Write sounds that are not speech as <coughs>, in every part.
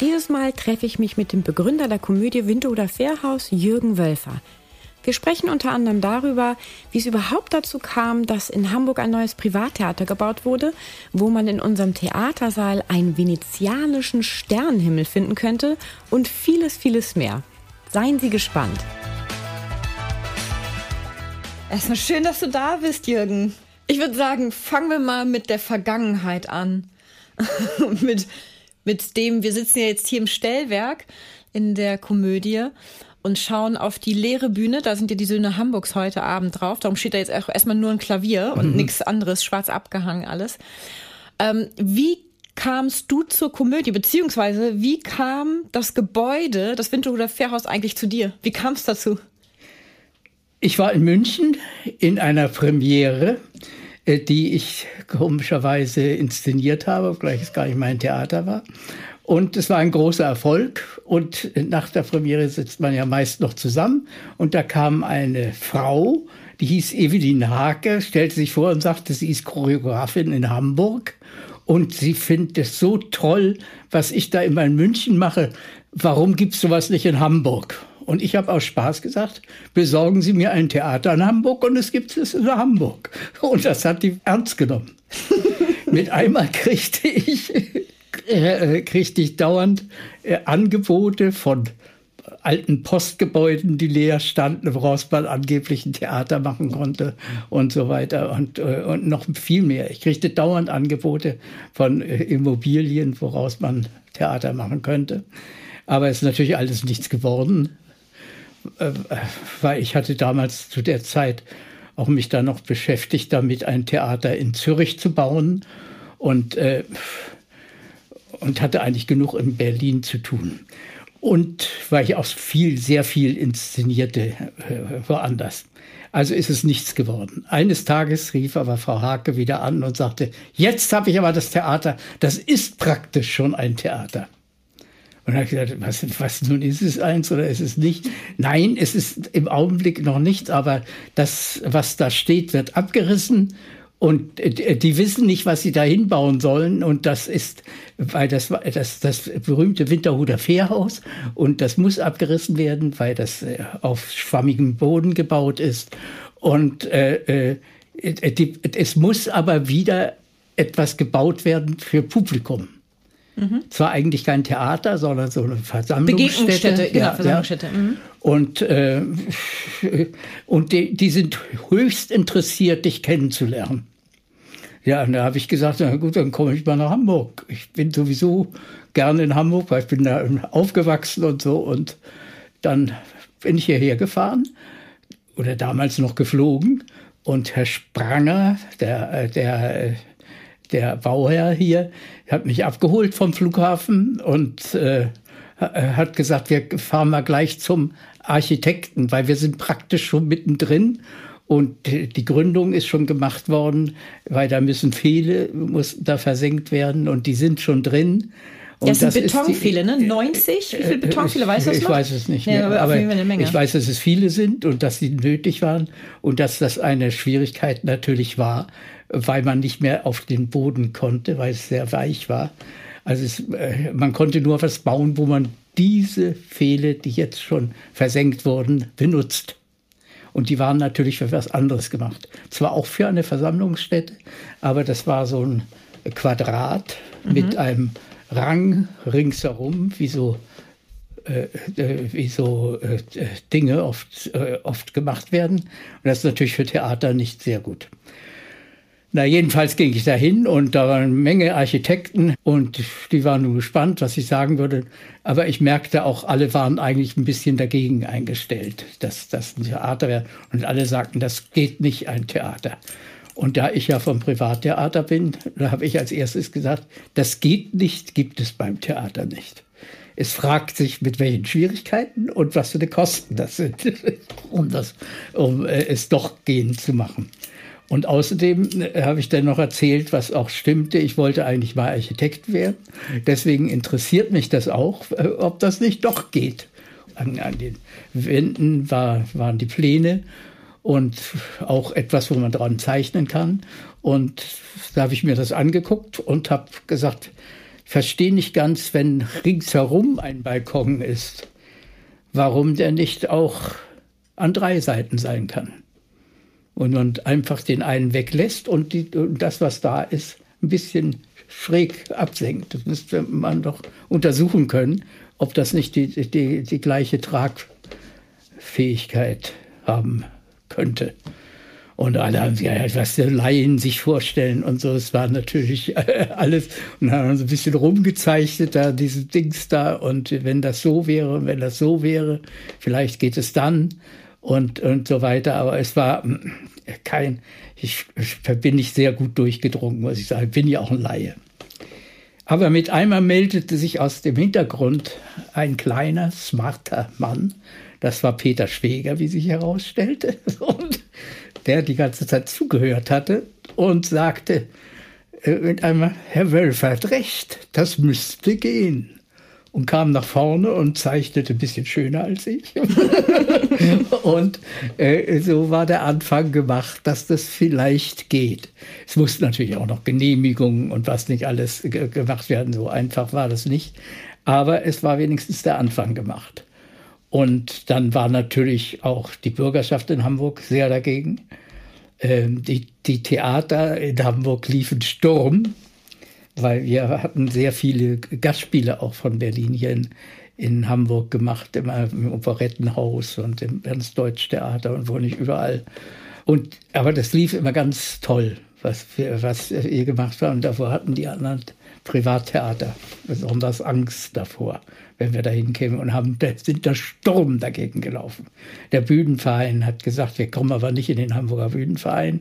Dieses Mal treffe ich mich mit dem Begründer der Komödie Winterhuder Fährhaus, Jürgen Wölfer. Wir sprechen unter anderem darüber, wie es überhaupt dazu kam, dass in Hamburg ein neues Privattheater gebaut wurde, wo man in unserem Theatersaal einen venezianischen Sternenhimmel finden könnte und vieles, vieles mehr. Seien Sie gespannt. Erstmal schön, dass du da bist, Jürgen. Ich würde sagen, fangen wir mal mit der Vergangenheit an. <laughs> mit mit dem, wir sitzen ja jetzt hier im Stellwerk in der Komödie und schauen auf die leere Bühne. Da sind ja die Söhne Hamburgs heute Abend drauf. Darum steht da jetzt erstmal nur ein Klavier und mhm. nichts anderes, schwarz abgehangen alles. Ähm, wie kamst du zur Komödie, beziehungsweise wie kam das Gebäude, das Winterhuder Fährhaus eigentlich zu dir? Wie kam es dazu? Ich war in München in einer Premiere die ich komischerweise inszeniert habe, obgleich es gar nicht mein Theater war. Und es war ein großer Erfolg. Und nach der Premiere sitzt man ja meist noch zusammen. Und da kam eine Frau, die hieß Evelyn Hake, stellte sich vor und sagte, sie ist Choreografin in Hamburg. Und sie findet es so toll, was ich da immer in München mache. Warum gibt es sowas nicht in Hamburg? Und ich habe aus Spaß gesagt, besorgen Sie mir ein Theater in Hamburg und es gibt es in Hamburg. Und das hat die ernst genommen. <laughs> Mit einmal kriegte ich, äh, kriegte ich dauernd äh, Angebote von alten Postgebäuden, die leer standen, woraus man angeblich ein Theater machen konnte und so weiter und, äh, und noch viel mehr. Ich kriegte dauernd Angebote von äh, Immobilien, woraus man Theater machen könnte. Aber es ist natürlich alles nichts geworden. Äh, weil ich hatte damals zu der Zeit auch mich da noch beschäftigt, damit ein Theater in Zürich zu bauen und, äh, und hatte eigentlich genug in Berlin zu tun. Und weil ich auch viel, sehr viel inszenierte äh, woanders. Also ist es nichts geworden. Eines Tages rief aber Frau Hake wieder an und sagte, jetzt habe ich aber das Theater, das ist praktisch schon ein Theater. Und habe ich gesagt, was, was nun ist es eins oder ist es nicht? Nein, es ist im Augenblick noch nichts, aber das, was da steht, wird abgerissen und die wissen nicht, was sie da hinbauen sollen. Und das ist, weil das das, das berühmte Winterhuder Fährhaus und das muss abgerissen werden, weil das äh, auf schwammigem Boden gebaut ist. Und äh, äh, die, es muss aber wieder etwas gebaut werden für Publikum. Mhm. Zwar eigentlich kein Theater, sondern so eine Versammlungsstätte. Begegnungsstätte, genau, ja, Versammlungsstätte. Mhm. Und, äh, <laughs> und die, die sind höchst interessiert, dich kennenzulernen. Ja, und da habe ich gesagt, na gut, dann komme ich mal nach Hamburg. Ich bin sowieso gerne in Hamburg, weil ich bin da aufgewachsen und so. Und dann bin ich hierher gefahren oder damals noch geflogen. Und Herr Spranger, der, der der Bauherr hier hat mich abgeholt vom Flughafen und äh, hat gesagt, wir fahren mal gleich zum Architekten, weil wir sind praktisch schon mittendrin und die Gründung ist schon gemacht worden, weil da müssen Pfähle, muss da versenkt werden und die sind schon drin. Und das sind Betonpfähle, ne? 90? Wie viele Betonpfähle, weißt du das Ich noch? weiß es nicht mehr, ja, aber, aber ich weiß, dass es viele sind und dass sie nötig waren und dass das eine Schwierigkeit natürlich war, weil man nicht mehr auf den Boden konnte, weil es sehr weich war. Also es, äh, man konnte nur was bauen, wo man diese Pfähle, die jetzt schon versenkt wurden, benutzt. Und die waren natürlich für was anderes gemacht. Zwar auch für eine Versammlungsstätte, aber das war so ein Quadrat mhm. mit einem Rang ringsherum, wie so, äh, äh wie so äh, Dinge oft, äh, oft gemacht werden. Und das ist natürlich für Theater nicht sehr gut. Na, jedenfalls ging ich dahin und da waren eine Menge Architekten und die waren nur gespannt, was ich sagen würde. Aber ich merkte auch, alle waren eigentlich ein bisschen dagegen eingestellt, dass das ein Theater wäre. Und alle sagten, das geht nicht, ein Theater. Und da ich ja vom Privattheater bin, da habe ich als erstes gesagt, das geht nicht, gibt es beim Theater nicht. Es fragt sich, mit welchen Schwierigkeiten und was für die Kosten das sind, <laughs> um, das, um äh, es doch gehen zu machen. Und außerdem äh, habe ich dann noch erzählt, was auch stimmte. Ich wollte eigentlich mal Architekt werden. Deswegen interessiert mich das auch, äh, ob das nicht doch geht. An, an den Wänden war, waren die Pläne und auch etwas, wo man dran zeichnen kann. Und da habe ich mir das angeguckt und habe gesagt, verstehe nicht ganz, wenn ringsherum ein Balkon ist, warum der nicht auch an drei Seiten sein kann. Und man einfach den einen weglässt und, die, und das, was da ist, ein bisschen schräg absenkt. Das müsste man doch untersuchen können, ob das nicht die, die, die gleiche Tragfähigkeit haben könnte. Und alle haben sich ja, was die Laien sich vorstellen und so. Es war natürlich <laughs> alles. Und haben so ein bisschen rumgezeichnet, da diese Dings da. Und wenn das so wäre, wenn das so wäre, vielleicht geht es dann und, und so weiter. Aber es war hm, kein, ich, ich bin nicht sehr gut durchgedrungen, muss ich sagen. Ich bin ja auch ein Laie. Aber mit einmal meldete sich aus dem Hintergrund ein kleiner, smarter Mann. Das war Peter Schweger, wie sich herausstellte. <laughs> Und der die ganze Zeit zugehört hatte und sagte äh, mit einmal, Herr Wölfer hat recht, das müsste gehen. Und kam nach vorne und zeichnete ein bisschen schöner als ich. <laughs> und äh, so war der Anfang gemacht, dass das vielleicht geht. Es mussten natürlich auch noch Genehmigungen und was nicht alles gemacht werden. So einfach war das nicht. Aber es war wenigstens der Anfang gemacht. Und dann war natürlich auch die Bürgerschaft in Hamburg sehr dagegen. Ähm, die, die Theater in Hamburg liefen Sturm, weil wir hatten sehr viele Gastspiele auch von Berlin hier in, in Hamburg gemacht, immer im Operettenhaus und im Ernst-Deutsch-Theater und wo nicht überall. Und, aber das lief immer ganz toll, was, wir, was hier gemacht haben. Und davor hatten die anderen Privattheater besonders Angst davor wenn wir dahin kämen und haben, sind der Sturm dagegen gelaufen. Der Bühnenverein hat gesagt, wir kommen aber nicht in den Hamburger Bühnenverein.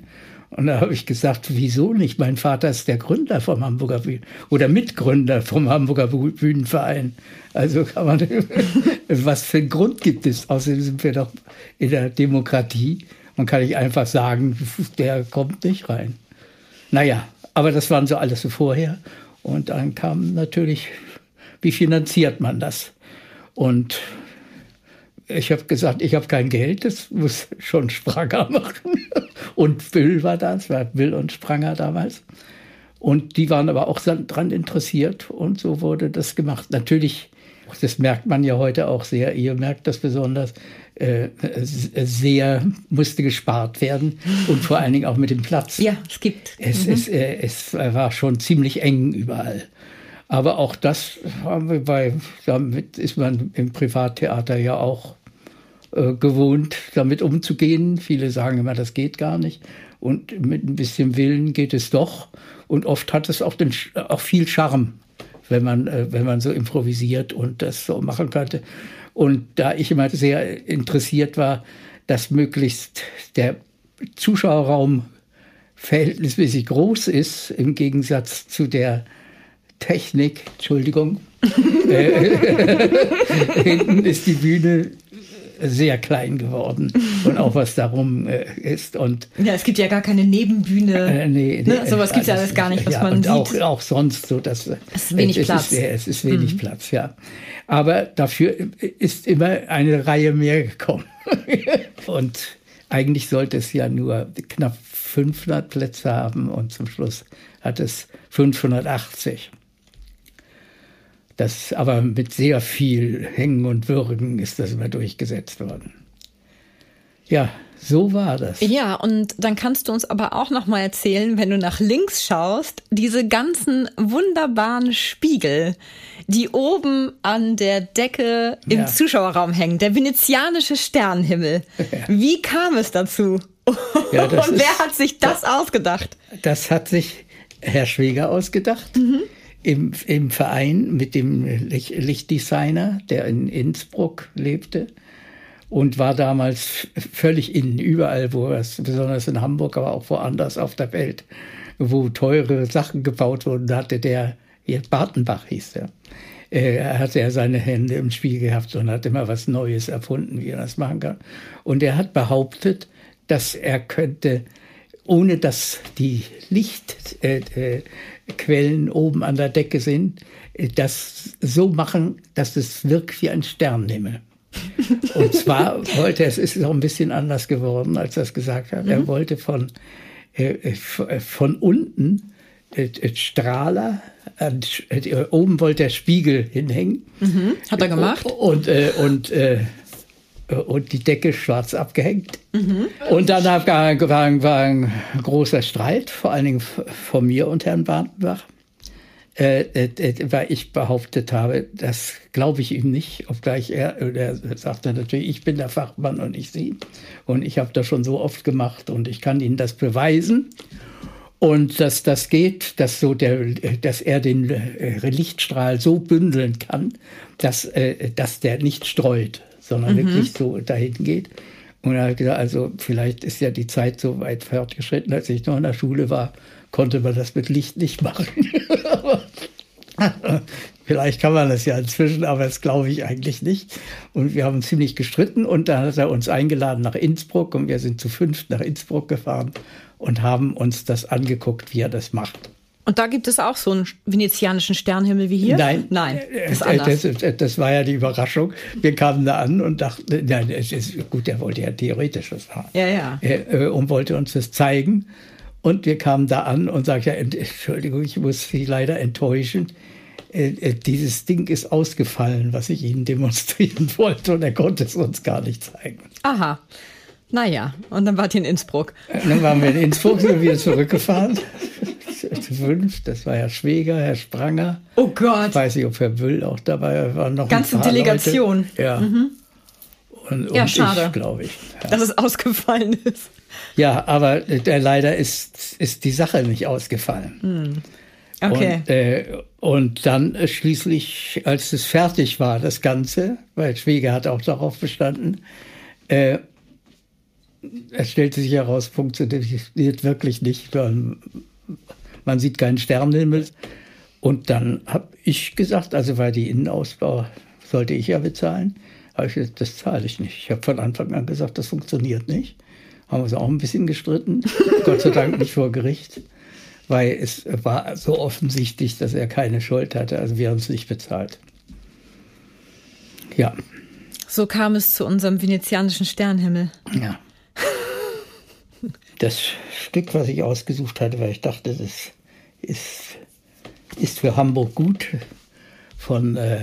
Und da habe ich gesagt, wieso nicht? Mein Vater ist der Gründer vom Hamburger Bühnen oder Mitgründer vom Hamburger Bühnenverein. Also kann man, <laughs> was für einen Grund gibt es? Außerdem sind wir doch in der Demokratie. Man kann nicht einfach sagen, der kommt nicht rein. Naja, aber das waren so alles so vorher. Und dann kam natürlich wie finanziert man das? Und ich habe gesagt, ich habe kein Geld, das muss schon Spranger <laughs> machen. Und Will war das, war Will und Spranger damals. Und die waren aber auch daran interessiert und so wurde das gemacht. Natürlich, das merkt man ja heute auch sehr, ihr merkt das besonders, äh, sehr musste gespart werden und vor allen Dingen auch mit dem Platz. Ja, es gibt. Es, mhm. es, äh, es war schon ziemlich eng überall. Aber auch das haben wir bei, damit ist man im Privattheater ja auch äh, gewohnt, damit umzugehen. Viele sagen immer, das geht gar nicht. Und mit ein bisschen Willen geht es doch. Und oft hat es auch, den, auch viel Charme, wenn man, äh, wenn man so improvisiert und das so machen könnte. Und da ich immer sehr interessiert war, dass möglichst der Zuschauerraum verhältnismäßig groß ist, im Gegensatz zu der Technik, Entschuldigung, äh, <laughs> hinten ist die Bühne sehr klein geworden und auch was darum äh, ist und ja es gibt ja gar keine Nebenbühne. Äh, nee, nee, ne? sowas gibt es ja alles gar nicht was ja, man und sieht. auch, auch sonst so dass es ist wenig es Platz. ist, es ist wenig mhm. Platz ja. Aber dafür ist immer eine Reihe mehr gekommen. <laughs> Und eigentlich sollte es ja nur knapp 500 Plätze haben und zum Schluss hat es 580 das aber mit sehr viel Hängen und Würgen ist das immer durchgesetzt worden. Ja, so war das. Ja, und dann kannst du uns aber auch noch mal erzählen, wenn du nach links schaust, diese ganzen wunderbaren Spiegel, die oben an der Decke im ja. Zuschauerraum hängen, der venezianische Sternenhimmel. Ja. Wie kam es dazu? Ja, und wer ist, hat sich das, das ausgedacht? Das hat sich Herr Schweger ausgedacht. Mhm im, im Verein mit dem Lichtdesigner, der in Innsbruck lebte und war damals völlig in, überall, wo es, besonders in Hamburg, aber auch woanders auf der Welt, wo teure Sachen gebaut wurden, da hatte der, Bartenbach hieß der, er hatte ja seine Hände im Spiel gehabt und hat immer was Neues erfunden, wie er das machen kann. Und er hat behauptet, dass er könnte, ohne dass die Lichtquellen äh, äh, oben an der Decke sind, äh, das so machen, dass es wirkt wie ein Stern nehme. Und zwar wollte er, es ist auch ein bisschen anders geworden, als er es gesagt hat. Mhm. Er wollte von, äh, äh von unten äh, Strahler, äh, oben wollte der Spiegel hinhängen. Mhm. Hat er gemacht? Und, äh, und, äh, und die Decke schwarz abgehängt. Mhm. Und dann war, war, war ein großer Streit, vor allen Dingen von mir und Herrn Bartenbach. Äh, äh, weil ich behauptet habe, das glaube ich ihm nicht, obgleich er, er sagte natürlich, ich bin der Fachmann und ich Sie. Und ich habe das schon so oft gemacht und ich kann Ihnen das beweisen. Und dass das geht, dass, so der, dass er den äh, Lichtstrahl so bündeln kann, dass, äh, dass der nicht streut, sondern mhm. wirklich so dahin geht. Und er hat gesagt, also vielleicht ist ja die Zeit so weit fortgeschritten, als ich noch in der Schule war, konnte man das mit Licht nicht machen. <laughs> Vielleicht kann man das ja inzwischen, aber das glaube ich eigentlich nicht. Und wir haben ziemlich gestritten und dann hat er uns eingeladen nach Innsbruck und wir sind zu fünft nach Innsbruck gefahren und haben uns das angeguckt, wie er das macht. Und da gibt es auch so einen venezianischen Sternhimmel wie hier? Nein, nein, das, das, das, das, war ja die Überraschung. Wir kamen da an und dachten, nein, ist gut, er wollte ja theoretisch was haben. Ja, ja. Äh, und wollte uns das zeigen. Und wir kamen da an und sagten, ja, Entschuldigung, ich muss Sie leider enttäuschen. Äh, äh, dieses Ding ist ausgefallen, was ich Ihnen demonstrieren <laughs> wollte. Und er konnte es uns gar nicht zeigen. Aha. Naja, und dann wart ihr in Innsbruck. Dann waren wir in Innsbruck, sind wieder zurückgefahren. <laughs> <laughs> Fünf, das war Herr Schweger, Herr Spranger. Oh Gott. Ich weiß nicht, ob Herr Wüll auch dabei war. Noch Ganze Delegation. Leute. Ja. Mhm. Und, ja, schade. glaube ich. Ja. Dass es ausgefallen ist. Ja, aber äh, leider ist, ist die Sache nicht ausgefallen. Mhm. Okay. Und, äh, und dann äh, schließlich, als es fertig war, das Ganze, weil Schwieger hat auch darauf bestanden, äh, es stellte sich heraus, funktioniert wirklich nicht. Man sieht keinen Sternenhimmel. Und dann habe ich gesagt, also weil die Innenausbau sollte ich ja bezahlen, habe ich gesagt, das zahle ich nicht. Ich habe von Anfang an gesagt, das funktioniert nicht. Haben wir uns auch ein bisschen gestritten, <laughs> Gott sei Dank nicht vor Gericht, weil es war so offensichtlich, dass er keine Schuld hatte. Also wir haben es nicht bezahlt. Ja. So kam es zu unserem venezianischen Sternhimmel. Ja <laughs> das Stück, was ich ausgesucht hatte, weil ich dachte, das ist, ist für Hamburg gut, von äh,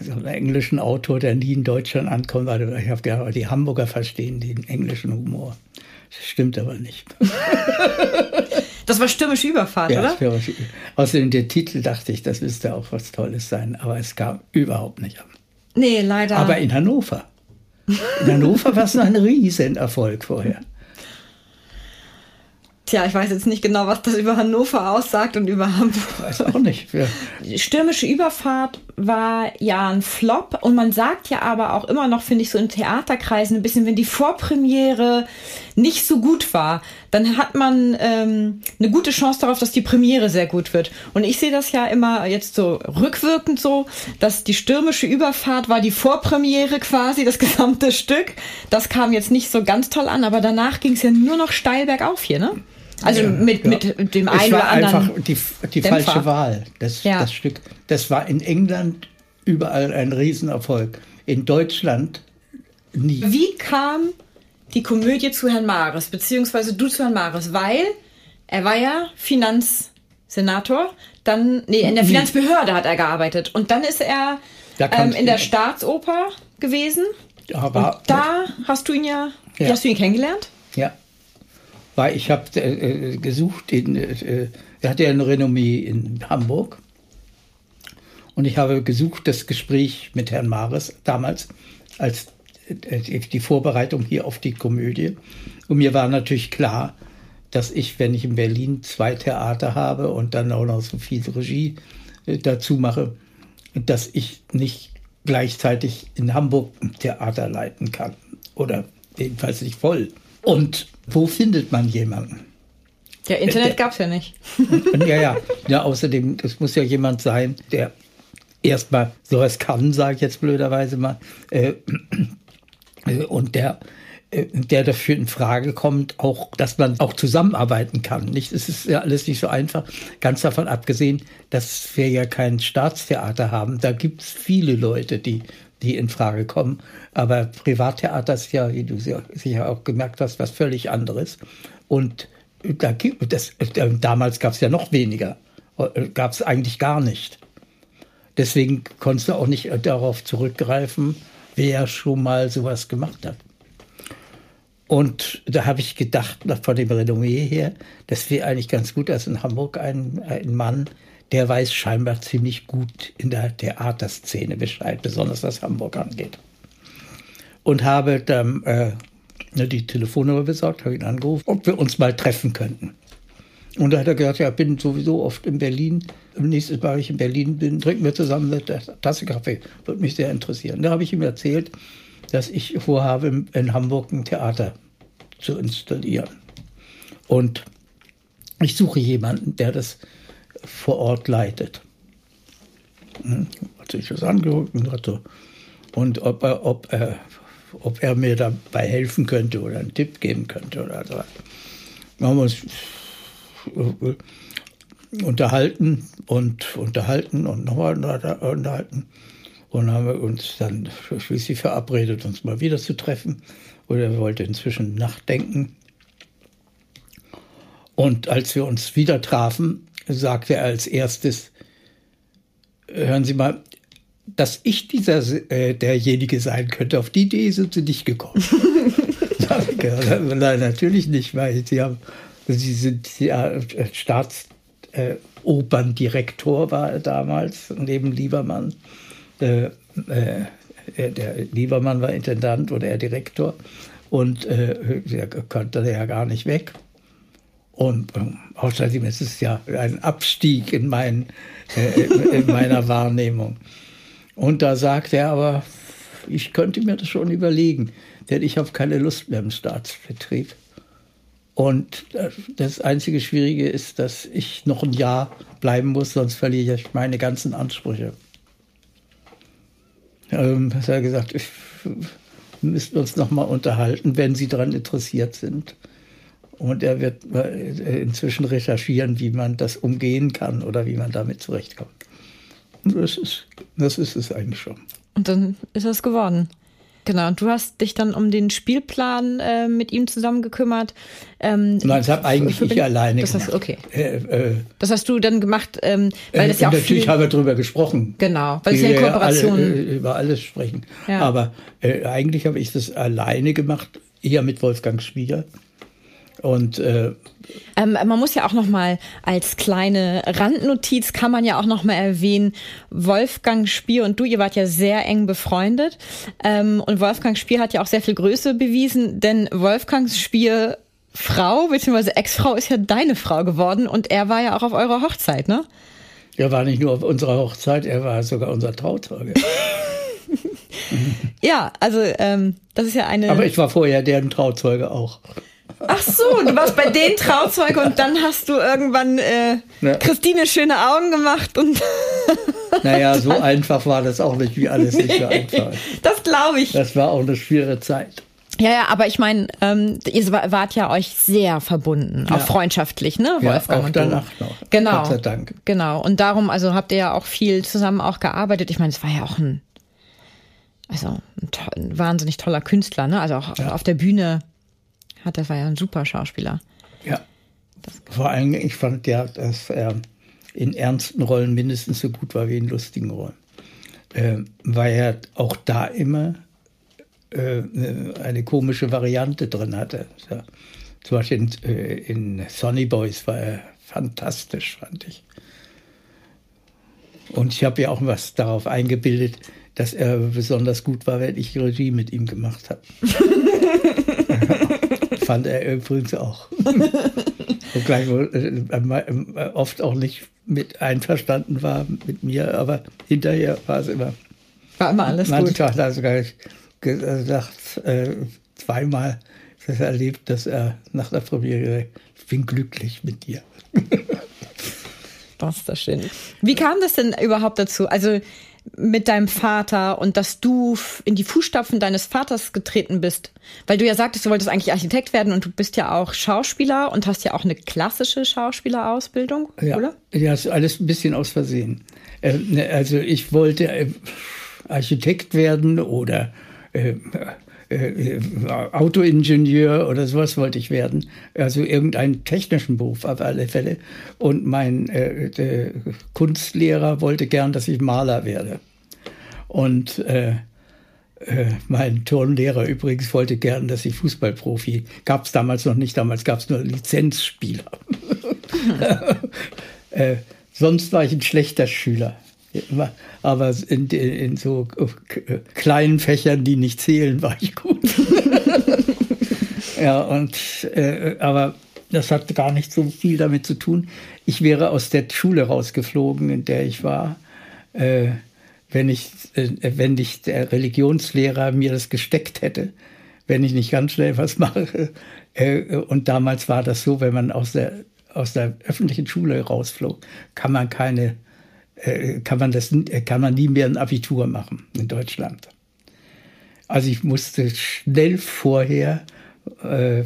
so einem englischen Autor, der nie in Deutschland ankommt. weil ich habe gedacht, die Hamburger verstehen den englischen Humor. Das stimmt aber nicht. <laughs> Das war stürmische Überfahrt, ja, oder? Stürmische. Außerdem der Titel dachte ich, das müsste auch was Tolles sein, aber es kam überhaupt nicht an. Nee, leider. Aber in Hannover. In Hannover war es ein Riesenerfolg vorher. Tja, ich weiß jetzt nicht genau, was das über Hannover aussagt und über Hamburg. Weiß auch nicht. Ja. Stürmische Überfahrt war ja ein Flop und man sagt ja aber auch immer noch, finde ich, so in Theaterkreisen ein bisschen, wenn die Vorpremiere nicht so gut war, dann hat man ähm, eine gute Chance darauf, dass die Premiere sehr gut wird. Und ich sehe das ja immer jetzt so rückwirkend so, dass die stürmische Überfahrt war die Vorpremiere quasi, das <laughs> gesamte Stück. Das kam jetzt nicht so ganz toll an, aber danach ging es ja nur noch steil bergauf hier, ne? Also ja, mit, ja. mit dem einen oder anderen. einfach die, die falsche Wahl, das, ja. das Stück. Das war in England überall ein Riesenerfolg. In Deutschland nie. Wie kam die Komödie zu Herrn Mares, beziehungsweise du zu Herrn Mares? Weil er war ja Finanzsenator, dann, nee, in der Finanzbehörde hat er gearbeitet. Und dann ist er ähm, in der Staatsoper gewesen. Aber, und da hast du ihn ja, ja. hast du ihn kennengelernt? Ja weil ich habe äh, gesucht, in, äh, er hatte ja eine Renommee in Hamburg und ich habe gesucht das Gespräch mit Herrn Mares damals als äh, die Vorbereitung hier auf die Komödie. Und mir war natürlich klar, dass ich, wenn ich in Berlin zwei Theater habe und dann auch noch so viel Regie äh, dazu mache, dass ich nicht gleichzeitig in Hamburg ein Theater leiten kann. Oder jedenfalls nicht voll. Und wo findet man jemanden? Ja, Internet gab es ja nicht. <laughs> ja, ja. Ja, außerdem, es muss ja jemand sein, der erstmal sowas kann, sage ich jetzt blöderweise mal. Äh, und der äh, der dafür in Frage kommt, auch, dass man auch zusammenarbeiten kann. Nicht, es ist ja alles nicht so einfach. Ganz davon abgesehen, dass wir ja kein Staatstheater haben. Da gibt es viele Leute, die, die in Frage kommen. Aber Privattheater ist ja, wie du sicher auch gemerkt hast, was völlig anderes. Und da das, damals gab es ja noch weniger. Gab es eigentlich gar nicht. Deswegen konntest du auch nicht darauf zurückgreifen, wer schon mal sowas gemacht hat. Und da habe ich gedacht, von dem Renommee her, das wäre eigentlich ganz gut, dass in Hamburg ein, ein Mann, der weiß scheinbar ziemlich gut in der Theaterszene Bescheid, besonders was Hamburg angeht. Und habe dann äh, die Telefonnummer besorgt, habe ihn angerufen, ob wir uns mal treffen könnten. Und da hat er gesagt, ja, bin sowieso oft in Berlin. Nächstes Mal, wenn ich in Berlin bin, trinken wir zusammen eine Tasse Kaffee. Würde mich sehr interessieren. Da habe ich ihm erzählt, dass ich vorhabe, in Hamburg ein Theater zu installieren. Und ich suche jemanden, der das vor Ort leitet. Hm, hat sich das angeguckt und hat so, und ob er, ob, er, ob er mir dabei helfen könnte oder einen Tipp geben könnte oder so. Wir haben uns unterhalten und unterhalten und nochmal unterhalten und haben wir uns dann schließlich verabredet, uns mal wieder zu treffen. Oder er wollte inzwischen nachdenken. Und als wir uns wieder trafen, sagte er als erstes, hören Sie mal, dass ich dieser äh, derjenige sein könnte, auf die Idee sind Sie nicht gekommen. <laughs> Nein, natürlich nicht, weil Sie haben, Sie sind ja Staatsoperndirektor äh, war er damals neben Liebermann. Äh, äh, der Liebermann war Intendant oder er Direktor und äh, der konnte ja gar nicht weg. Und ähm, außerdem ist es ja ein Abstieg in, mein, äh, in meiner <laughs> Wahrnehmung. Und da sagt er aber, ich könnte mir das schon überlegen, denn ich habe keine Lust mehr im Staatsbetrieb. Und das einzige Schwierige ist, dass ich noch ein Jahr bleiben muss, sonst verliere ich meine ganzen Ansprüche ähm, hat er gesagt, ich, müssten uns noch mal unterhalten, wenn Sie daran interessiert sind. Und er wird äh, inzwischen recherchieren, wie man das umgehen kann oder wie man damit zurechtkommt. Und das ist, das ist es eigentlich schon. Und dann ist es geworden. Genau, und du hast dich dann um den Spielplan äh, mit ihm zusammen gekümmert. Ähm, Nein, das habe eigentlich ich alleine das gemacht. Hast, okay. Äh, äh, das hast du dann gemacht, ähm, weil das ja auch Natürlich haben wir darüber gesprochen. Genau, weil es ja Kooperation... Alle, äh, über alles sprechen. Ja. Aber äh, eigentlich habe ich das alleine gemacht, eher mit Wolfgang Schwieger. Und äh, ähm, man muss ja auch noch mal als kleine Randnotiz kann man ja auch noch mal erwähnen, Wolfgang Spier und du, ihr wart ja sehr eng befreundet ähm, und Wolfgang Spier hat ja auch sehr viel Größe bewiesen, denn Wolfgangs Spier Frau bzw. Ex-Frau ist ja deine Frau geworden und er war ja auch auf eurer Hochzeit, ne? Er war nicht nur auf unserer Hochzeit, er war sogar unser Trauzeuge. <laughs> ja, also ähm, das ist ja eine. Aber ich war vorher deren Trauzeuge auch. Ach so, du warst bei den Trauzeuge und dann hast du irgendwann äh, ja. Christine schöne Augen gemacht und. <laughs> naja, so <laughs> einfach war das auch nicht, wie alles nicht so einfach. Das glaube ich. Das war auch eine schwere Zeit. Ja, ja, aber ich meine, ähm, ihr wart ja euch sehr verbunden, ja. auch freundschaftlich, ne, Wolfgang? Ja, auch danach noch. Genau. Gott sei Dank. Genau. Und darum, also habt ihr ja auch viel zusammen auch gearbeitet. Ich meine, es war ja auch ein, also ein, to ein wahnsinnig toller Künstler, ne? Also auch ja. auf der Bühne hat. Das war ja ein super Schauspieler. Ja. Vor allem, ich fand ja, dass er in ernsten Rollen mindestens so gut war wie in lustigen Rollen. Äh, weil er auch da immer äh, eine komische Variante drin hatte. Ja. Zum Beispiel in, äh, in Sonny Boys war er fantastisch, fand ich. Und ich habe ja auch was darauf eingebildet, dass er besonders gut war, wenn ich Regie mit ihm gemacht habe. <laughs> <laughs> fand er übrigens auch. <laughs> Und gleich äh, äh, oft auch nicht mit einverstanden war mit mir, aber hinterher war es immer. War immer alles manchmal gut. Manchmal hat er sogar gesagt, äh, zweimal das erlebt, dass er nach der Premiere, ich bin glücklich mit dir. <laughs> das ist das schön. Wie kam das denn überhaupt dazu? Also mit deinem Vater und dass du in die Fußstapfen deines Vaters getreten bist? Weil du ja sagtest, du wolltest eigentlich Architekt werden und du bist ja auch Schauspieler und hast ja auch eine klassische Schauspielerausbildung, ja. oder? Ja, ist alles ein bisschen aus Versehen. Äh, ne, also ich wollte äh, Architekt werden oder äh, äh, Autoingenieur oder sowas wollte ich werden. Also irgendeinen technischen Beruf auf alle Fälle. Und mein äh, Kunstlehrer wollte gern, dass ich Maler werde. Und äh, äh, mein Turnlehrer übrigens wollte gern, dass ich Fußballprofi. Gab es damals noch nicht, damals gab es nur Lizenzspieler. <laughs> äh, sonst war ich ein schlechter Schüler. Aber in, in so kleinen Fächern, die nicht zählen, war ich gut. <laughs> ja, und äh, aber das hat gar nicht so viel damit zu tun. Ich wäre aus der Schule rausgeflogen, in der ich war, äh, wenn ich, äh, wenn nicht der Religionslehrer mir das gesteckt hätte, wenn ich nicht ganz schnell was mache. Äh, und damals war das so, wenn man aus der aus der öffentlichen Schule rausflog, kann man keine äh, kann man das äh, kann man nie mehr ein Abitur machen in Deutschland. Also ich musste schnell vorher äh,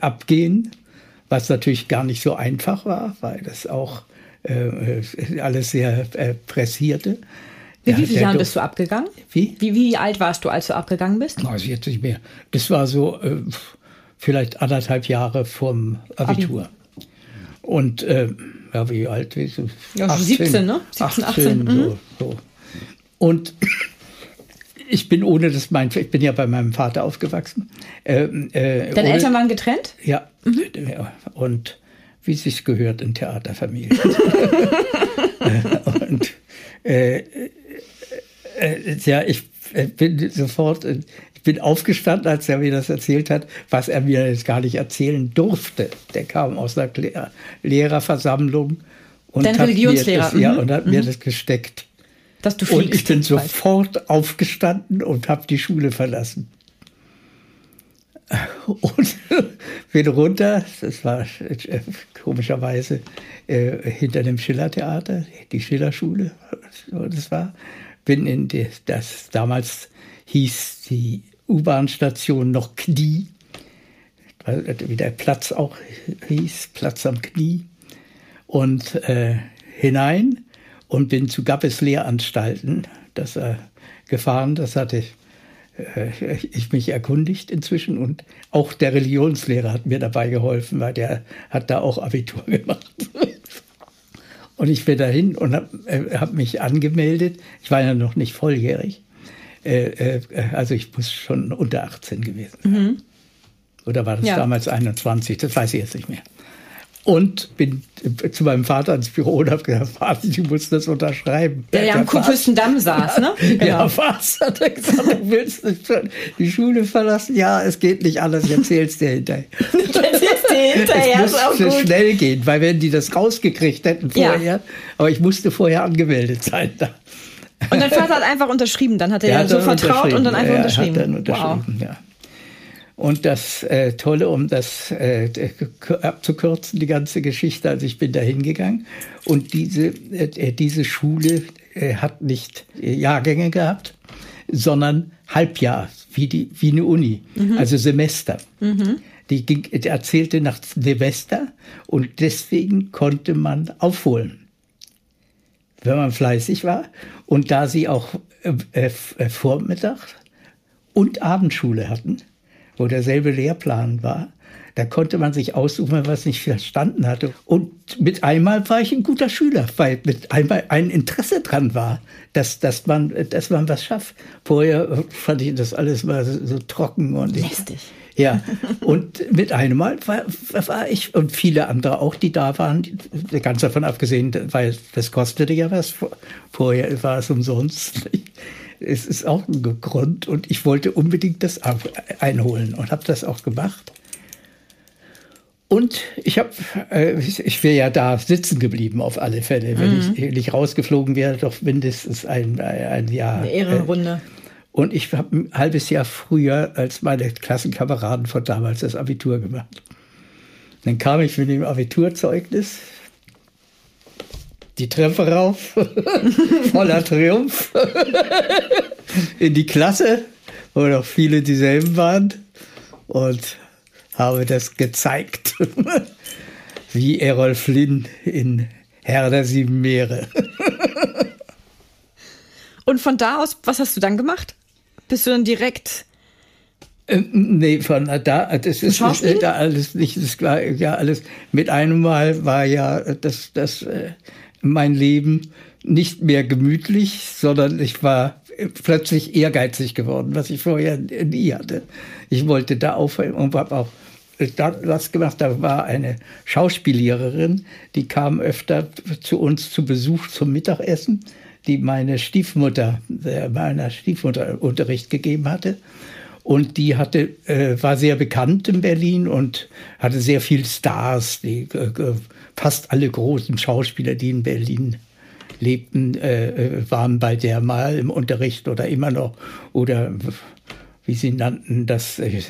abgehen, was natürlich gar nicht so einfach war, weil das auch äh, alles sehr äh, pressierte. Wie, wie viele Jahre bist du abgegangen? Wie? wie? Wie alt warst du, als du abgegangen bist? Also jetzt nicht mehr. Das war so äh, vielleicht anderthalb Jahre vom Abitur. Abi. Und ja, wie alt bist du? Ja, 18, 17, ne? 17, 18, 18 so, mhm. so. Und <coughs> ich bin ohne das mein, ich bin ja bei meinem Vater aufgewachsen. Äh, äh, Deine ohne, Eltern waren getrennt? Ja. Mhm. Und wie es sich gehört in Theaterfamilien. <laughs> und äh, äh, äh, ja, ich äh, bin sofort ich bin aufgestanden, als er mir das erzählt hat, was er mir jetzt gar nicht erzählen durfte. Der kam aus der Lehr Lehrerversammlung und Dein hat, Religionslehrer. Mir das, ja, mhm. und hat mhm. mir das gesteckt. Dass du fliegst, und ich bin sofort aufgestanden und habe die Schule verlassen. <laughs> Und bin runter, das war komischerweise äh, hinter dem Schillertheater, die Schillerschule, das war, bin in die, das damals hieß die U-Bahn-Station noch Knie, wie der Platz auch hieß, Platz am Knie, und äh, hinein und bin zu Gappes Lehranstalten das, äh, gefahren. Das hatte äh, ich mich erkundigt inzwischen und auch der Religionslehrer hat mir dabei geholfen, weil der hat da auch Abitur <laughs> gemacht. Und ich bin dahin und habe äh, hab mich angemeldet. Ich war ja noch nicht volljährig. Äh, äh, also ich muss schon unter 18 gewesen sein. Mhm. Oder war das ja. damals 21? Das weiß ich jetzt nicht mehr. Und bin zu meinem Vater ins Büro und habe gesagt, Vater, ich muss das unterschreiben. Der ja am Kurfürstendamm <laughs> saß, ne? Genau. Ja, was? Hat er gesagt, du willst die Schule verlassen? Ja, es geht nicht anders, ich erzähl's dir hinterher. <laughs> Ich erzähl's dir hinterher, es muss auch schnell gehen, weil wenn die das rausgekriegt hätten vorher, ja. aber ich musste vorher angemeldet sein da. Und dein Vater hat einfach unterschrieben, dann hat er, er so vertraut und dann einfach ja, unterschrieben. Hat dann unterschrieben wow. ja. Und das äh, Tolle, um das äh, abzukürzen, die ganze Geschichte, also ich bin da hingegangen und diese, äh, diese Schule äh, hat nicht Jahrgänge gehabt, sondern Halbjahr, wie, die, wie eine Uni, mhm. also Semester. Mhm. Die, ging, die erzählte nach Semester und deswegen konnte man aufholen wenn man fleißig war. Und da sie auch äh, äh, Vormittag und Abendschule hatten, wo derselbe Lehrplan war, da konnte man sich aussuchen, wenn man es nicht verstanden hatte. Und mit einmal war ich ein guter Schüler, weil mit einmal ein Interesse dran war, dass, dass, man, dass man was schafft. Vorher fand ich das alles mal so, so trocken und lästig. Ja, und mit einem Mal war, war, ich und viele andere auch, die da waren, ganz davon abgesehen, weil das kostete ja was. Vorher war es umsonst. Es ist auch ein Grund und ich wollte unbedingt das einholen und habe das auch gemacht. Und ich habe, äh, ich wäre ja da sitzen geblieben auf alle Fälle, wenn mhm. ich nicht rausgeflogen wäre, doch mindestens ein, ein Jahr. Eine Ehrenrunde. Äh, und ich habe ein halbes Jahr früher als meine Klassenkameraden von damals das Abitur gemacht. Dann kam ich mit dem Abiturzeugnis. die Treppe rauf, <laughs> voller Triumph, <laughs> in die Klasse, wo noch viele dieselben waren und habe das gezeigt, <laughs> wie Errol Flynn in Herr der Sieben Meere. und von da aus, was hast du dann gemacht? Bist du dann direkt ähm, nee, von da, das ist, äh, da alles nicht, das war ja alles, mit einem Mal war ja das, das, äh, mein Leben nicht mehr gemütlich, sondern ich war plötzlich ehrgeizig geworden, was ich vorher nie hatte. Ich wollte da aufhören und habe auch das gemacht. Da war eine Schauspiellehrerin, die kam öfter zu uns zu Besuch zum Mittagessen, die meine Stiefmutter, meiner Stiefmutter Unterricht gegeben hatte. Und die hatte, äh, war sehr bekannt in Berlin und hatte sehr viel Stars. Die, äh, fast alle großen Schauspieler, die in Berlin lebten, äh, äh, waren bei der mal im Unterricht oder immer noch. Oder wie sie nannten das, äh,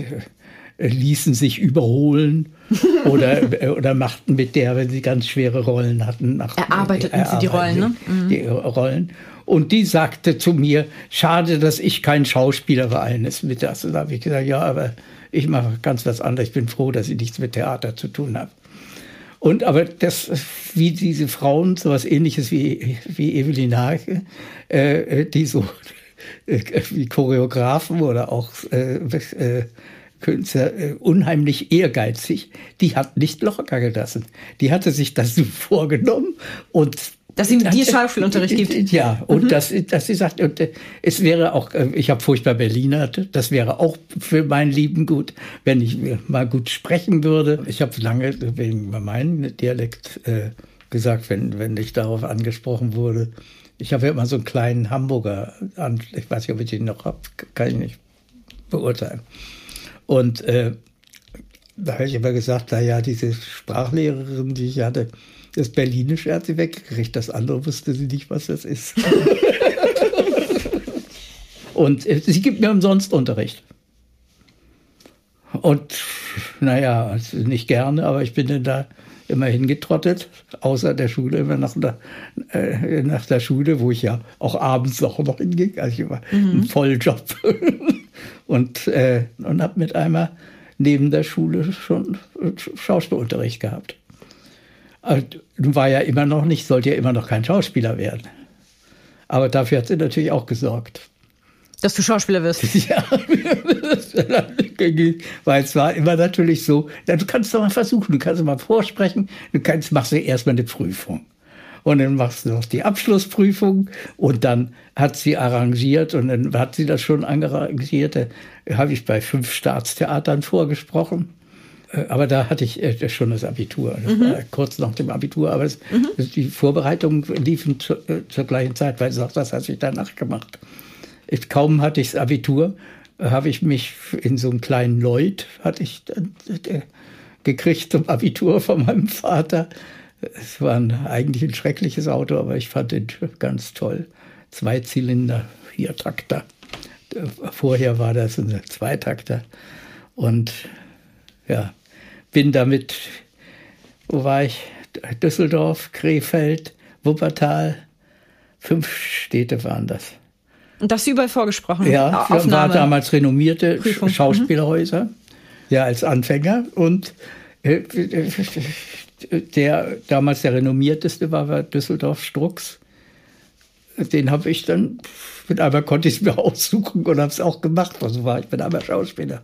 ließen sich überholen <laughs> oder, äh, oder machten mit der, wenn sie ganz schwere Rollen hatten. Machten, erarbeiteten sie die Rollen, ne? Die Rollen. Und die sagte zu mir, schade, dass ich kein Schauspieler war eines Mittags. Und da habe ich gesagt, ja, aber ich mache ganz was anderes. Ich bin froh, dass ich nichts mit Theater zu tun habe. Und aber das, wie diese Frauen, sowas ähnliches wie, wie Evelyn Hake, äh, die so äh, wie Choreografen oder auch äh, äh, Künstler äh, unheimlich ehrgeizig, die hat nicht locker gelassen. Die hatte sich das so <laughs> vorgenommen und dass sie dir Schauspielunterricht gibt. <laughs> Ja, und mhm. dass, dass sie sagt, und, äh, es wäre auch, äh, ich habe furchtbar Berliner, das wäre auch für mein Lieben gut, wenn ich mal gut sprechen würde. Ich habe lange wegen meinem Dialekt äh, gesagt, wenn, wenn ich darauf angesprochen wurde. Ich habe ja immer so einen kleinen Hamburger, ich weiß nicht, ob ich den noch habe, kann ich nicht beurteilen. Und äh, da habe ich immer gesagt, na ja, diese Sprachlehrerin, die ich hatte, das Berlinische hat sie weggekriegt, das andere wusste sie nicht, was das ist. <laughs> Und äh, sie gibt mir umsonst Unterricht. Und naja, also nicht gerne, aber ich bin dann da immer hingetrottet, außer der Schule, immer nach der, äh, nach der Schule, wo ich ja auch abends auch noch hinging. Also ich war mhm. ein Volljob. <laughs> und äh, und habe mit einmal neben der Schule schon Schauspielunterricht gehabt. Also, war ja immer noch nicht, sollte ja immer noch kein Schauspieler werden. Aber dafür hat sie natürlich auch gesorgt. Dass du Schauspieler wirst. <laughs> Ja, weil es war immer natürlich so, du kannst doch mal versuchen, du kannst mal vorsprechen, du kannst, machst du erstmal eine Prüfung. Und dann machst du noch die Abschlussprüfung und dann hat sie arrangiert und dann hat sie das schon arrangiert. Da habe ich bei fünf Staatstheatern vorgesprochen. Äh, aber da hatte ich äh, schon das Abitur, das mhm. kurz nach dem Abitur, aber das, mhm. die Vorbereitungen liefen zu, äh, zur gleichen Zeit, weil auch das hat sich danach gemacht. Ich, kaum hatte ich das Abitur, habe ich mich in so einem kleinen Lloyd hatte ich dann, gekriegt zum Abitur von meinem Vater. Es war ein, eigentlich ein schreckliches Auto, aber ich fand den ganz toll. Zwei Zylinder, vier Takter. Vorher war das ein Zweitakter. Und ja, bin damit, wo war ich? Düsseldorf, Krefeld, Wuppertal. Fünf Städte waren das. Und das überall vorgesprochen? Ja, Aufnahme. war damals renommierte Prüfung. Schauspielhäuser. Mhm. Ja, als Anfänger. Und äh, der damals der renommierteste war, war Düsseldorf Strux. Den habe ich dann, mit einmal konnte ich es mir <laughs> aussuchen und habe es auch gemacht. Also war ich bin einmal Schauspieler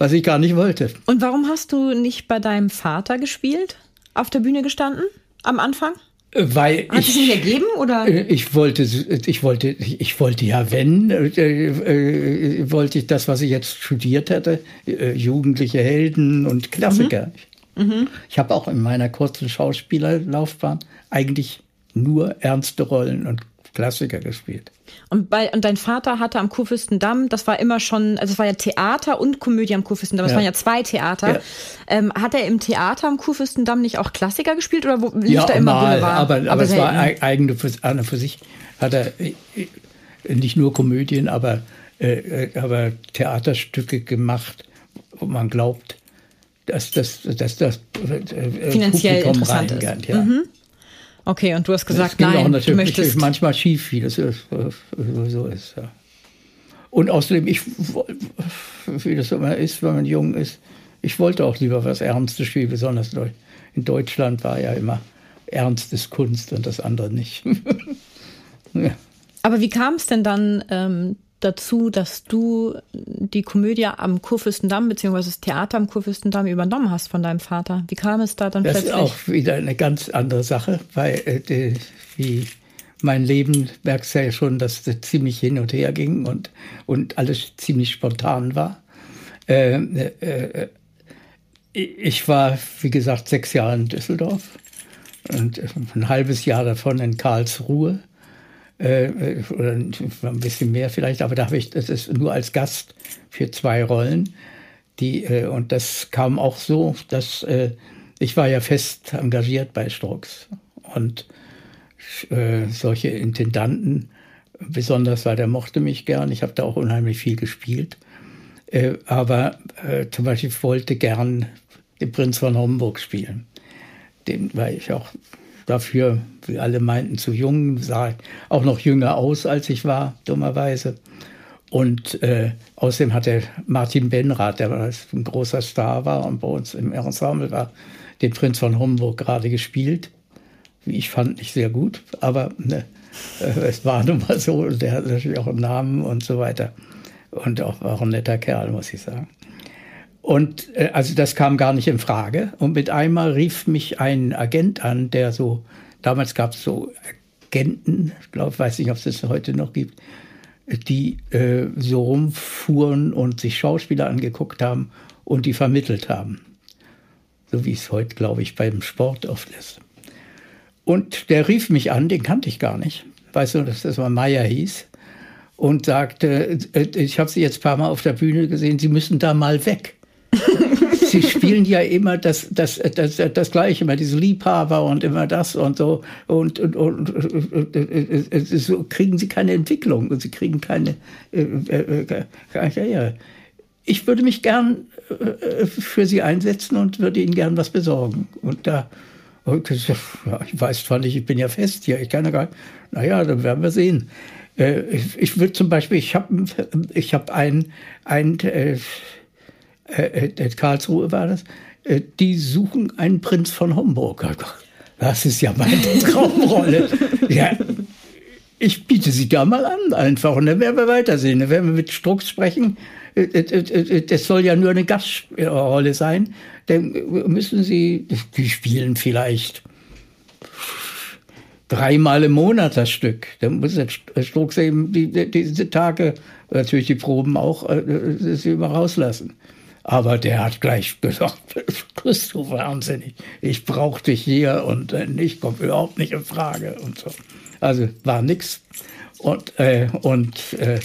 was ich gar nicht wollte. Und warum hast du nicht bei deinem Vater gespielt? Auf der Bühne gestanden? Am Anfang? Weil Hat es nicht ergeben oder? Äh, ich wollte, ich wollte, ich wollte ja, wenn, äh, äh, wollte ich das, was ich jetzt studiert hatte, äh, jugendliche Helden und Klassiker. Mhm. Mhm. Ich habe auch in meiner kurzen Schauspielerlaufbahn eigentlich nur ernste Rollen und Klassiker gespielt. Und, bei, und dein Vater hatte am Kurfürstendamm, das war immer schon, also es war ja Theater und Komödie am Kurfürstendamm, das ja. waren ja zwei Theater. Ja. Ähm, hat er im Theater am Kurfürstendamm nicht auch Klassiker gespielt oder wo, lief ja, da immer mal, Boulevard? Aber, aber, aber es war eigene für, für sich, hat er äh, nicht nur Komödien, aber, äh, äh, aber Theaterstücke gemacht, wo man glaubt, dass das, dass das äh, finanziell Publikum interessant ist. Ja. Mhm. Okay, und du hast gesagt, nein, auch natürlich, du möchtest manchmal schief, wie das ist, so ist. Ja. Und außerdem, ich, wie das immer ist, wenn man jung ist, ich wollte auch lieber was Ernstes spielen, besonders in Deutschland war ja immer Ernstes Kunst und das andere nicht. <laughs> ja. Aber wie kam es denn dann ähm, dazu, dass du die Komödie am Kurfürstendamm beziehungsweise das Theater am Kurfürstendamm übernommen hast von deinem Vater? Wie kam es da dann das plötzlich? Das ist auch wieder eine ganz andere Sache, weil äh, die, wie mein Leben merkst ja schon, dass das ziemlich hin und her ging und, und alles ziemlich spontan war. Äh, äh, ich war, wie gesagt, sechs Jahre in Düsseldorf und ein halbes Jahr davon in Karlsruhe äh, oder ein bisschen mehr vielleicht, aber da habe ich, das ist nur als Gast für zwei Rollen. Die, äh, und das kam auch so, dass äh, ich war ja fest engagiert bei Strux und äh, solche Intendanten, besonders weil der mochte mich gern, ich habe da auch unheimlich viel gespielt, äh, aber äh, zum Beispiel wollte gern den Prinz von Homburg spielen. Den, weil ich auch dafür, wie alle meinten, zu jung, sah auch noch jünger aus, als ich war, dummerweise. Und äh, außerdem hat der Martin Benrath, der ein großer Star war und bei uns im Ensemble war, den Prinz von Homburg gerade gespielt. Wie ich fand, nicht sehr gut, aber ne, äh, <laughs> es war nun mal so. Der hat natürlich auch einen Namen und so weiter. Und auch war ein netter Kerl, muss ich sagen. Und äh, also das kam gar nicht in Frage. Und mit einmal rief mich ein Agent an, der so, damals gab es so Agenten, ich glaube, weiß nicht, ob es das heute noch gibt, die äh, so rumfuhren und sich Schauspieler angeguckt haben und die vermittelt haben. So wie es heute, glaube ich, beim Sport oft ist. Und der rief mich an, den kannte ich gar nicht. Weißt du, dass das mal Meier hieß. Und sagte, äh, ich habe Sie jetzt ein paar Mal auf der Bühne gesehen, Sie müssen da mal weg. Sie spielen ja immer das, das, das, das Gleiche, immer diese Liebhaber und immer das und so. Und, und, und, und so kriegen Sie keine Entwicklung und Sie kriegen keine. Äh, äh, äh, ja, ich würde mich gern für Sie einsetzen und würde Ihnen gern was besorgen. Und da. ich weiß zwar nicht, ich bin ja fest hier, ich kann ja gar nicht. Naja, dann werden wir sehen. Ich würde zum Beispiel, ich habe ich hab ein, ein äh, äh, Karlsruhe war das, äh, die suchen einen Prinz von Homburg. Das ist ja meine <laughs> Traumrolle. ja, ich biete sie da mal an einfach und dann werden wir weitersehen. Dann werden wir mit Strux sprechen. Äh, äh, das soll ja nur eine Gastrolle sein. Dann müssen sie, die spielen vielleicht dreimal im Monat das Stück. Dann muss der Strux eben die, die, diese Tage, natürlich die Proben auch, sie immer rauslassen. Aber der hat gleich gesagt, <laughs> bist du wahnsinnig, ich brauche dich hier und äh, ich komme überhaupt nicht in Frage und so. Also war nix. Und, äh, und äh,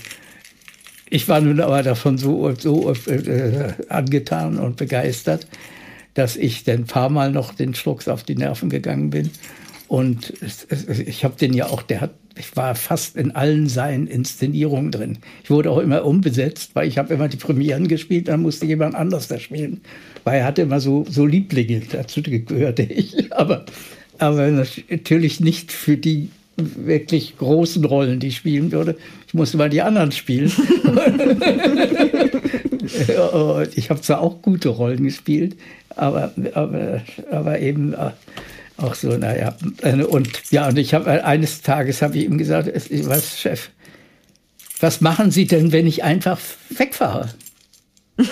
ich war nun aber davon so, so äh, angetan und begeistert, dass ich dann ein paar Mal noch den Schlucks auf die Nerven gegangen bin. Und ich habe den ja auch, der hat ich war fast in allen seinen Inszenierungen drin. Ich wurde auch immer umbesetzt, weil ich habe immer die Premieren gespielt, dann musste jemand anders da spielen. Weil er hatte immer so, so Lieblinge, dazu gehörte <laughs> ich. Aber, aber natürlich nicht für die wirklich großen Rollen, die ich spielen würde. Ich musste mal die anderen spielen. <laughs> ich habe zwar auch gute Rollen gespielt, aber, aber, aber eben äh, auch so, naja. Und ja, und ich habe eines Tages habe ich ihm gesagt, was, Chef, was machen Sie denn, wenn ich einfach wegfahre? <laughs>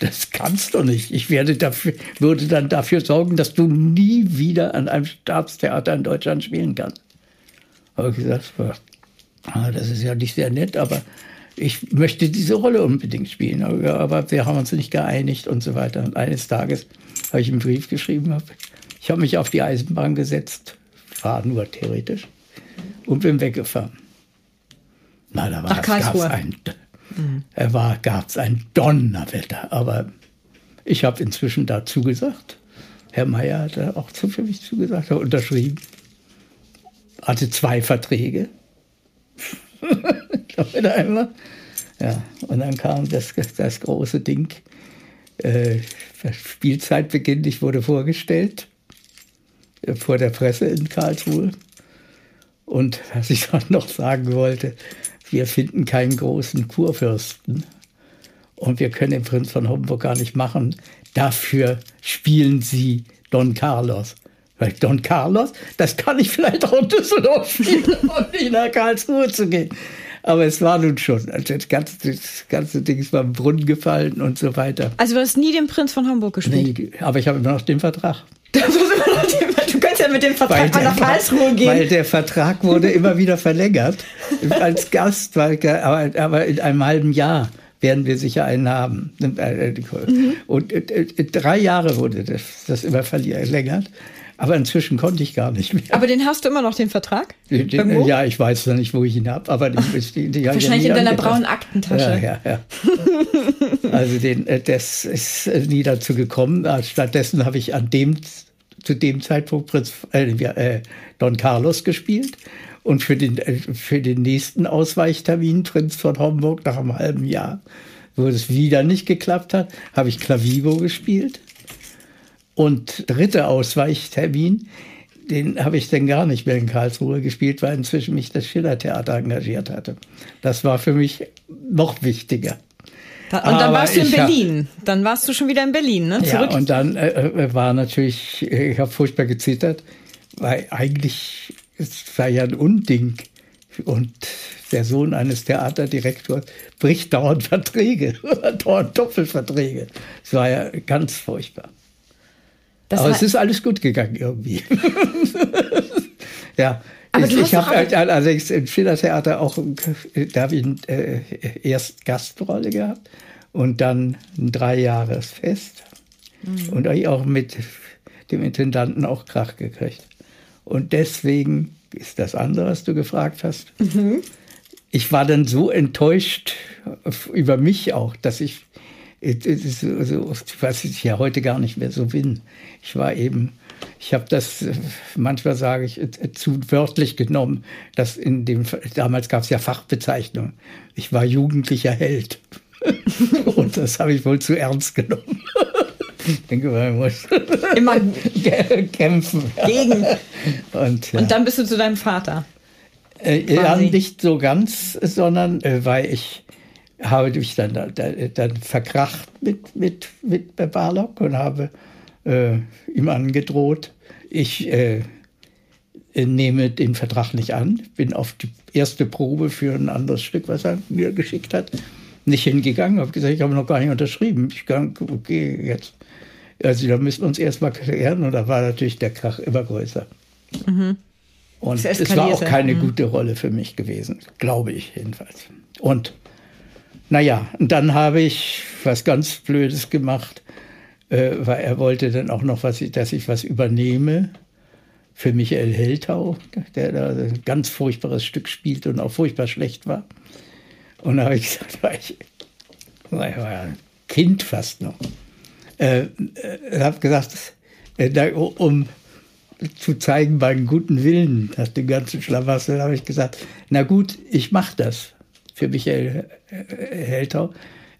das kannst du nicht. Ich werde dafür, würde dann dafür sorgen, dass du nie wieder an einem Staatstheater in Deutschland spielen kannst. Habe ich gesagt, ah, das ist ja nicht sehr nett, aber ich möchte diese Rolle unbedingt spielen. Aber wir haben uns nicht geeinigt und so weiter. Und eines Tages habe ich einen Brief geschrieben. Habe. Ich habe mich auf die Eisenbahn gesetzt, war nur theoretisch, und bin weggefahren. Na, da war, gab's ein, mhm. war, gab's ein Donnerwetter. Aber ich habe inzwischen dazu gesagt. Herr Mayer hat da auch für mich zugesagt, hat unterschrieben. Hatte zwei Verträge. <laughs> einmal. Ja, und dann kam das, das große Ding. Äh, Spielzeit beginnt, ich wurde vorgestellt. vor der Presse in Karlsruhe. Und was ich <laughs> dann noch sagen wollte, wir finden keinen großen Kurfürsten. Und wir können den Prinz von Homburg gar nicht machen. Dafür spielen sie Don Carlos. Weil Don Carlos, das kann ich vielleicht auch in Düsseldorf spielen <laughs> und nicht nach Karlsruhe zu gehen. Aber es war nun schon. Also das, ganze, das ganze Ding ist beim Brunnen gefallen und so weiter. Also du hast nie den Prinz von Hamburg gespielt? Nee, aber ich habe immer noch den Vertrag. <laughs> du kannst ja mit dem Vertrag mal nach Karlsruhe gehen. Weil der Vertrag wurde immer wieder verlängert <laughs> als Gast, weil, aber, aber in einem halben Jahr werden wir sicher einen haben. Mhm. Und äh, äh, drei Jahre wurde das, das immer verlängert. Aber inzwischen konnte ich gar nicht mehr. Aber den hast du immer noch, den Vertrag? Den, ja, ich weiß noch nicht, wo ich ihn habe, aber den, <laughs> den, den Wahrscheinlich in deiner braunen Aktentasche. Ja, ja, ja. <laughs> also den, äh, das ist nie dazu gekommen. Äh, stattdessen habe ich an dem, zu dem Zeitpunkt Prinz, äh, äh, Don Carlos gespielt. Und für den, äh, für den nächsten Ausweichtermin, Prinz von Homburg, nach einem halben Jahr, wo es wieder nicht geklappt hat, habe ich Clavivo gespielt. Und dritter Ausweichtermin, den habe ich dann gar nicht mehr in Karlsruhe gespielt, weil inzwischen mich das Schillertheater engagiert hatte. Das war für mich noch wichtiger. Da, und dann Aber warst du in Berlin. Hab, dann warst du schon wieder in Berlin, ne? Zurück. Ja, und dann äh, äh war natürlich, ich habe furchtbar gezittert, weil eigentlich es war ja ein Unding. Und der Sohn eines Theaterdirektors bricht dauernd <laughs> Verträge, dauernd Doppelverträge. Es war ja ganz furchtbar. Das Aber es ist alles gut gegangen irgendwie. <laughs> ja. Aber ich, ich habe halt, also ich, im Schillertheater auch, da habe ich äh, erst Gastrolle gehabt und dann ein Dreijahresfest mhm. und auch mit dem Intendanten auch Krach gekriegt. Und deswegen ist das andere, was du gefragt hast. Mhm. Ich war dann so enttäuscht über mich auch, dass ich so, was ich ja heute gar nicht mehr so bin. Ich war eben, ich habe das, manchmal sage ich, zu wörtlich genommen, dass in dem, damals gab es ja Fachbezeichnungen. Ich war jugendlicher Held. <laughs> Und das habe ich wohl zu ernst genommen. Ich denke, man muss immer <laughs> kämpfen. Gegen. <laughs> Und, ja. Und dann bist du zu deinem Vater. Äh, ja, nicht so ganz, sondern äh, weil ich habe mich dann, dann, dann verkracht mit, mit, mit Barlock und habe äh, ihm angedroht, ich äh, nehme den Vertrag nicht an, bin auf die erste Probe für ein anderes Stück, was er mir geschickt hat, nicht hingegangen, habe gesagt, ich habe noch gar nicht unterschrieben. Ich kann, okay, jetzt. Also da müssen wir uns erstmal klären und da war natürlich der Krach immer größer. Mhm. Und es war auch keine mhm. gute Rolle für mich gewesen, glaube ich jedenfalls. Und naja, und dann habe ich was ganz Blödes gemacht, äh, weil er wollte dann auch noch, was ich, dass ich was übernehme für Michael Heltau, der da ein ganz furchtbares Stück spielt und auch furchtbar schlecht war. Und da habe ich <laughs> gesagt, war ich, war ja ein Kind fast noch, äh, äh, habe gesagt, äh, um zu zeigen meinen guten Willen nach dem ganzen Schlamassel, habe ich gesagt, na gut, ich mache das für Michael Heltau,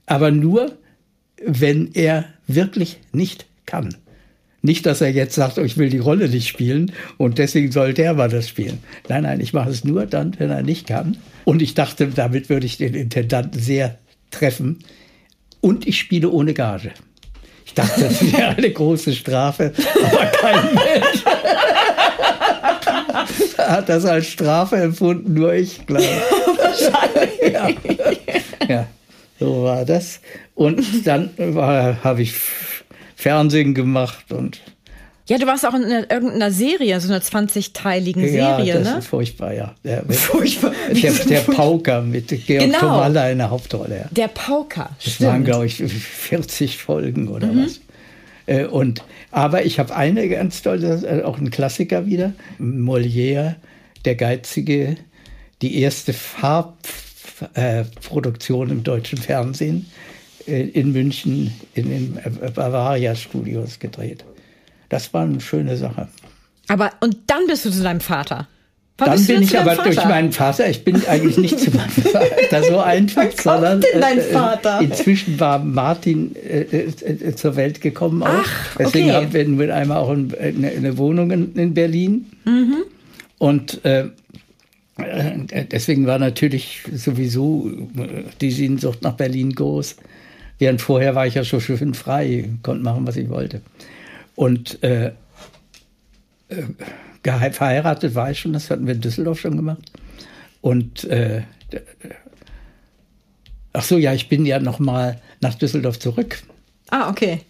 aber nur, wenn er wirklich nicht kann. Nicht, dass er jetzt sagt, oh, ich will die Rolle nicht spielen und deswegen soll der mal das spielen. Nein, nein, ich mache es nur dann, wenn er nicht kann. Und ich dachte, damit würde ich den Intendanten sehr treffen. Und ich spiele ohne Gage. Ich dachte, das wäre <laughs> eine große Strafe, aber kein Mensch <laughs> hat das als Strafe empfunden, nur ich, glaube Wahrscheinlich. Ja. ja, so war das. Und dann habe ich Fernsehen gemacht und ja, du warst auch in einer, irgendeiner Serie, so einer 20-teiligen Serie, ja, das ne? Ist furchtbar, ja. Der, <laughs> furchtbar. Der, der Pauker mit Georg genau. Tomalla in der Hauptrolle. Ja. Der Pauker, Das stimmt. waren, glaube ich, 40 Folgen oder mhm. was. Äh, und, aber ich habe eine ganz tolle, äh, auch ein Klassiker wieder, Molière, der Geizige, die erste Farbproduktion im deutschen Fernsehen äh, in München in den Bavaria Studios gedreht. Das war eine schöne Sache. Aber und dann bist du zu deinem Vater. Wann dann bin ich aber Vater? durch meinen Vater, ich bin eigentlich nicht zu meinem <laughs> Vater so einfach, sondern äh, äh? Äh, inzwischen war Martin äh, äh, zur Welt gekommen auch. Ach, Deswegen okay. haben wir mit einmal auch eine, eine Wohnung in, in Berlin. Mhm. Und äh, deswegen war natürlich sowieso die Sehnsucht nach Berlin groß. Während vorher war ich ja schon schön frei, konnte machen, was ich wollte. Und äh, äh, verheiratet war ich schon, das hatten wir in Düsseldorf schon gemacht. Und äh, ach so, ja, ich bin ja noch mal nach Düsseldorf zurück. Ah, okay.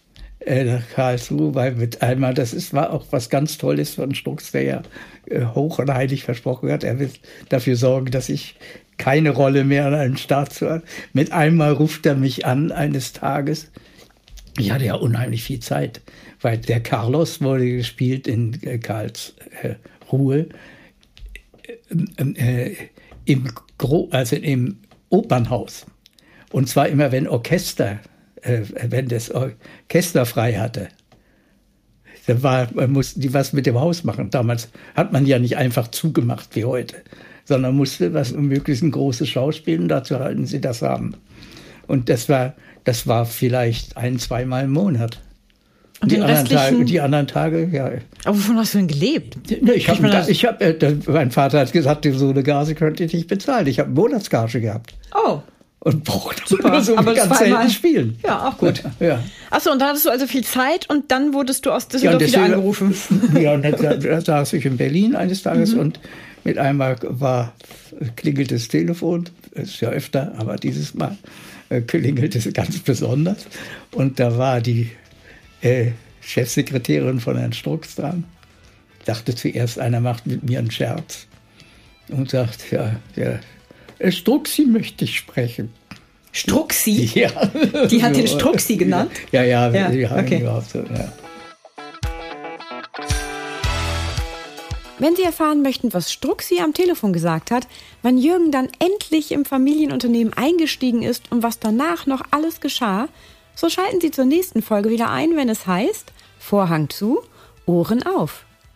Äh, nach Karlsruhe, weil mit einmal, das ist, war auch was ganz Tolles von Strux, der ja äh, hoch und heilig versprochen hat, er wird dafür sorgen, dass ich keine Rolle mehr an einem Staat habe. Mit einmal ruft er mich an eines Tages. Ich hatte ja unheimlich viel Zeit weil der Carlos wurde gespielt in äh, Karlsruhe äh, äh, im, Gro also im Opernhaus. Und zwar immer, wenn Orchester, wenn das Orchester frei hatte. Da war, man musste die was mit dem Haus machen. Damals hat man ja nicht einfach zugemacht wie heute, sondern musste was möglichst ein großes Schauspiel und dazu halten sie das haben. Und das war, das war vielleicht ein, zweimal im Monat. Und die, anderen Tage, die anderen Tage, ja. Aber wovon hast du denn gelebt? Ich habe, ich hab, äh, mein Vater hat gesagt, so eine Gase könnte ich nicht bezahlen. Ich habe Monatsgage gehabt. Oh. Und brauchte Super, so aber ganz selten spielen. Ja, auch gut. Ja. Achso, und da hattest du also viel Zeit und dann wurdest du aus Düsseldorf ja, wieder angerufen. <laughs> Ja, und dann, da saß ich in Berlin eines Tages mhm. und mit einmal war, klingelt das Telefon, ist ja öfter, aber dieses Mal äh, klingelt es ganz besonders. Und da war die äh, Chefsekretärin von Herrn Strux dran. Dachte zuerst, einer macht mit mir einen Scherz und sagt, ja, ja Struxi möchte ich sprechen. Struxi? <laughs> Ja. Die hat den Struxi genannt? Ja, ja, ja die haben okay. überhaupt so, ja. Wenn Sie erfahren möchten, was Struxi am Telefon gesagt hat, wann Jürgen dann endlich im Familienunternehmen eingestiegen ist und was danach noch alles geschah, so schalten Sie zur nächsten Folge wieder ein, wenn es heißt Vorhang zu, Ohren auf.